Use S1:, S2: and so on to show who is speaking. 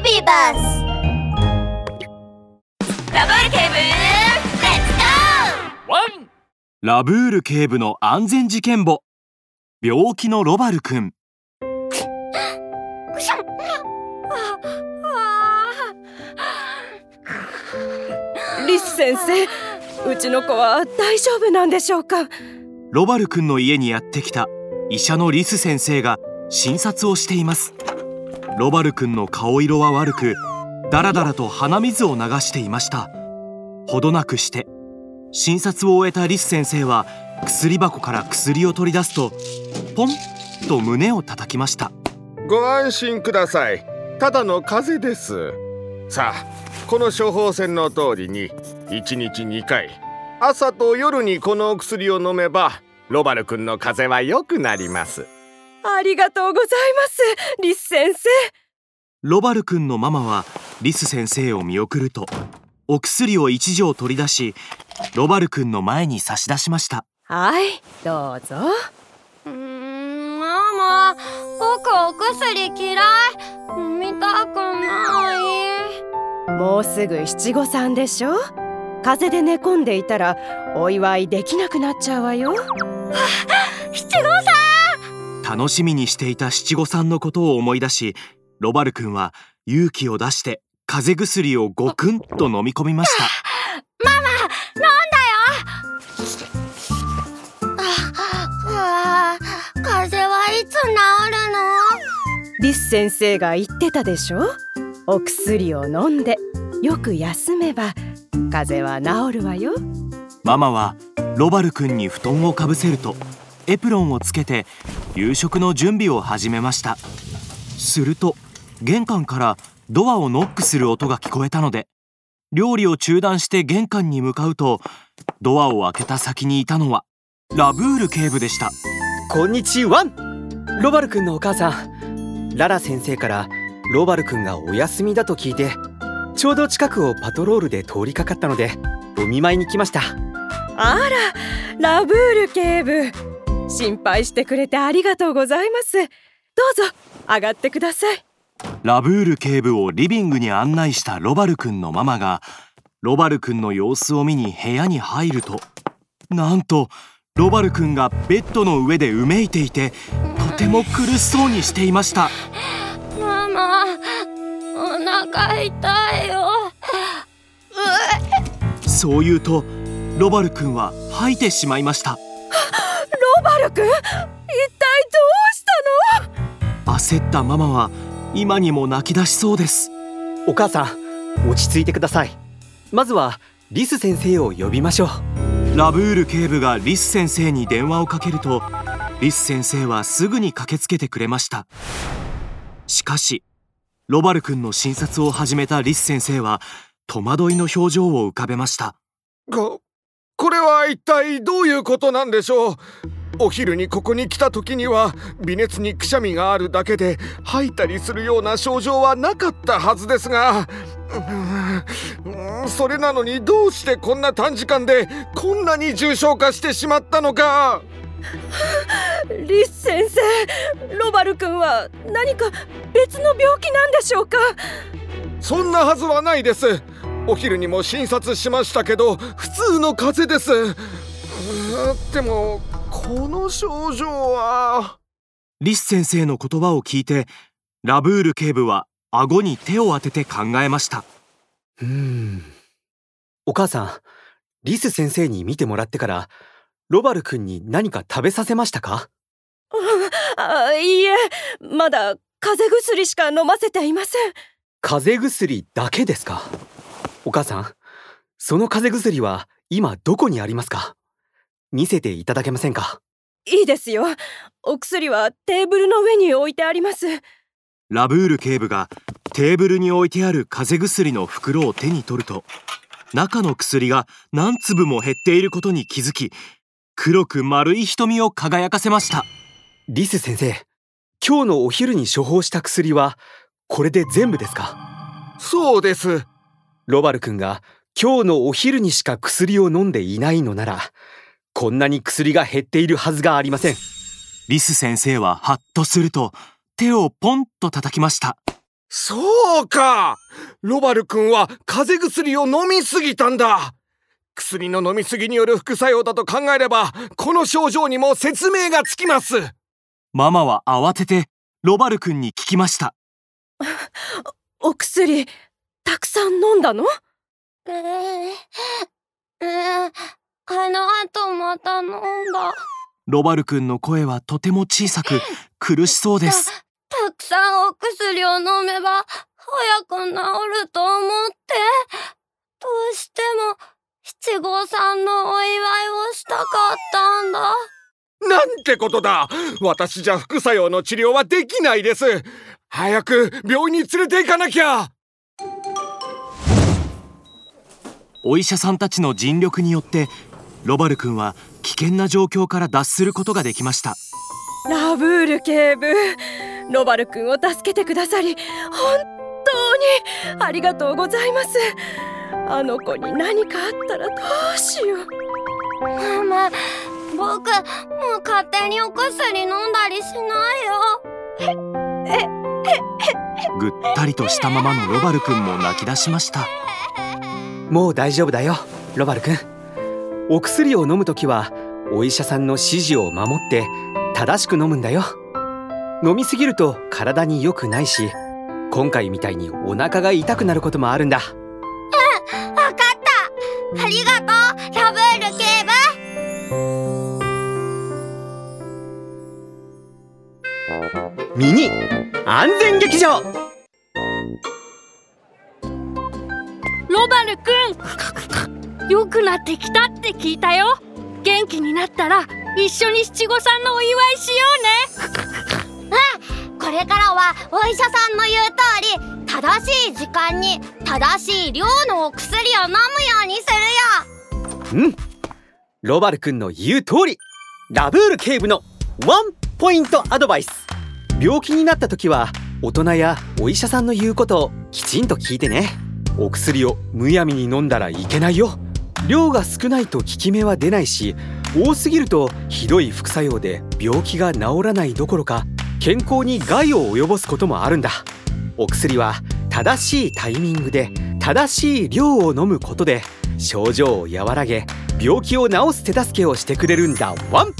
S1: ビバスラブール警部レッツゴ
S2: ワンラブール警部の安全事件簿。病気のロバルくん
S1: ーくしゃんあ
S3: リス先生うちの子は大丈夫なんでしょうか？
S2: ロバルくんの家にやってきた医者のリス先生が診察をしていますロバルくんの顔色は悪くだらだらと鼻水を流していました。ほどなくして診察を終えたリス先生は薬箱から薬を取り出すとポンと胸を叩きました。
S4: ご安心ください。ただの風邪です。さあこの処方箋の通りに1日2回朝と夜にこのお薬を飲めばロバル君の風邪は良くなります。
S3: ありがとうございますリス先生。
S2: ロバルくんのママはリス先生を見送るとお薬を一錠取り出しロバルくんの前に差し出しました。
S3: はいどうぞ。
S1: うーんママ僕お薬嫌い。飲みたくない。
S3: もうすぐ七五三でしょ？風邪で寝込んでいたらお祝いできなくなっちゃうわよ
S2: 楽しみにしていた七五三のことを思い出しロバルくんは勇気を出して風邪薬をごくんと飲み込みました。
S1: ああ風邪はいつ治る
S3: リス先生が言ってたでしょ？お薬を飲んでよく休めば風邪は治るわよ。
S2: ママはロバルくんに布団をかぶせるとエプロンをつけて夕食の準備を始めました。すると玄関からドアをノックする音が聞こえたので料理を中断して玄関に向かうとドアを開けた先にいたのはラブール警部でした。
S5: こんにちは。ロバル君のお母さん。ララ先生からロバル君がお休みだと聞いてちょうど近くをパトロールで通りかかったのでお見舞いに来ました。
S3: あらラブール警部心配してくれてありがとうございます。どうぞ上がってください。
S2: ラブール警部をリビングに案内したロバルくんのママがロバルくんの様子を見に部屋に入るとなんとロバルくんがベッドの上でうめいていてとても苦しそうにしていました。
S1: ママお腹痛いよ。
S2: そう言うとロバルくんは吐いてしまいました
S3: ロバル君一体どうしたの？
S2: 焦ったママは今にも泣き出しそうです。
S5: お母さん落ち着いてください。まずはリス先生を呼びましょう。
S2: ラブール警部がリス先生に電話をかけるとリス先生はすぐに駆けつけてくれました。しかしロバル君の診察を始めたリス先生は戸惑いの表情を浮かべました。
S4: ここれは一体どういうことなんでしょう？お昼にここに来た時には微熱にくしゃみがあるだけで吐いたりするような症状はなかったはずですがうーんそれなのにどうしてこんな短時間でこんなに重症化してしまったのか？
S3: リス先生ロバル君は何か別の病気なんでしょうか？
S4: そんなはずはないですお昼にも診察しましたけど普通の風邪です。でもこの症状は。
S2: リス先生の言葉を聞いてラブール警部は顎に手を当てて考えました。
S5: うーん。お母さんリス先生に見てもらってからロバル君に何か食べさせましたか？
S3: あいいえまだ風邪薬しか飲ませていません。
S5: 風邪薬だけですか？お母さんその風邪薬は今どこにありますか？見せていただけませんか？
S3: いいですよ。お薬はテーブルの上に置いてあります。
S2: ラブール警部がテーブルに置いてある風邪薬の袋を手に取ると中の薬が何粒も減っていることに気づき黒く丸い瞳を輝かせました。
S5: リス先生今日のお昼に処方した薬はこれで全部ですか？
S4: そうです
S5: ロバル君が今日のお昼にしか薬を飲んでいないのならこんなに薬が減っているはずがありません。
S2: リス先生はハッとすると手をポンと叩きました。
S4: そうか。ロバル君は風邪薬を飲みすぎたんだ。薬の飲みすぎによる副作用だと考えればこの症状にも説明がつきます。
S2: ママは慌ててロバル君に聞きました。
S3: お薬たくさん飲んだの？
S1: えー、えー、あの後また飲んだ。
S2: ロバル君の声はとても小さく 苦しそうです。
S1: たくさんお薬を飲めば早く治ると思って。どうしても七五三のお祝いをしたかったんだ。
S4: なんてことだ。私じゃ副作用の治療はできないです。早く病院に連れて行かなきゃ
S2: お医者さんたちの尽力によってロバル君は危険な状況から脱することができました。
S3: ラブール警部ロバル君を助けてくださり本当にありがとうございます。あの子に何かあったらどうしよう。
S1: ママ僕もう勝手にお薬飲んだりしないよ。
S2: ぐったりとしたままのロバル君も泣き出しました
S5: もう大丈夫だよロバル君。お薬を飲むときはお医者さんの指示を守って正しく飲むんだよ。飲みすぎると体に良くないし今回みたいにお腹が痛くなることもあるんだ。
S1: うんわかった。ありがとうラブール警
S5: 部。ミニ安全劇場
S6: ロバルくん良くなってきたって聞いたよ。元気になったら一緒に七五三のお祝いしようね。
S1: これからはお医者さんの言う通り正しい時間に正しい量のお薬を飲むようにするよ。
S5: うん。ロバル君の言う通り。ラブール警部のワンポイントアドバイス。病気になった時は大人やお医者さんの言うことをきちんと聞いてねお薬をむやみに飲んだらいけないよ。量が少ないと効き目は出ないし多すぎるとひどい副作用で病気が治らないどころか健康に害を及ぼすこともあるんだ。お薬は正しいタイミングで正しい量を飲むことで症状を和らげ病気を治す手助けをしてくれるんだ。ワン！